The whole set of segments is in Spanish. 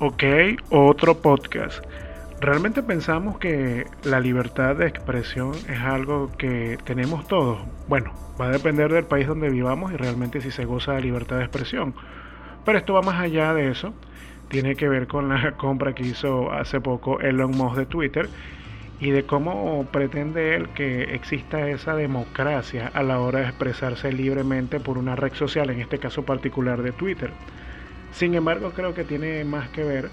Ok, otro podcast. ¿Realmente pensamos que la libertad de expresión es algo que tenemos todos? Bueno, va a depender del país donde vivamos y realmente si se goza de libertad de expresión. Pero esto va más allá de eso. Tiene que ver con la compra que hizo hace poco Elon Musk de Twitter y de cómo pretende él que exista esa democracia a la hora de expresarse libremente por una red social, en este caso particular de Twitter. Sin embargo, creo que tiene más que ver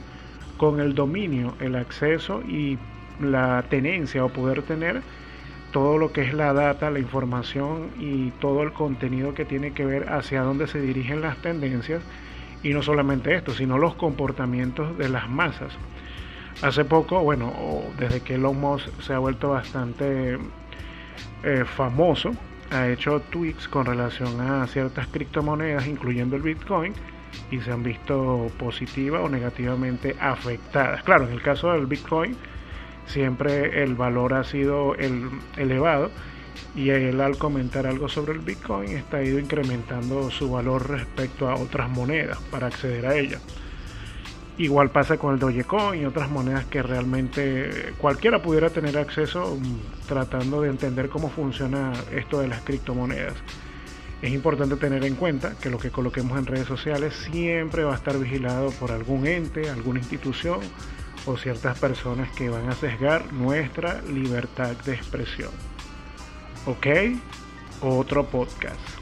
con el dominio, el acceso y la tenencia o poder tener todo lo que es la data, la información y todo el contenido que tiene que ver hacia dónde se dirigen las tendencias y no solamente esto, sino los comportamientos de las masas. Hace poco, bueno, desde que Elon Musk se ha vuelto bastante eh, famoso, ha hecho tweets con relación a ciertas criptomonedas, incluyendo el Bitcoin, y se han visto positiva o negativamente afectadas. Claro, en el caso del Bitcoin, siempre el valor ha sido el, elevado y él al comentar algo sobre el Bitcoin está ido incrementando su valor respecto a otras monedas para acceder a ella. Igual pasa con el Dogecoin y otras monedas que realmente cualquiera pudiera tener acceso mm, tratando de entender cómo funciona esto de las criptomonedas. Es importante tener en cuenta que lo que coloquemos en redes sociales siempre va a estar vigilado por algún ente, alguna institución o ciertas personas que van a sesgar nuestra libertad de expresión. ¿Ok? Otro podcast.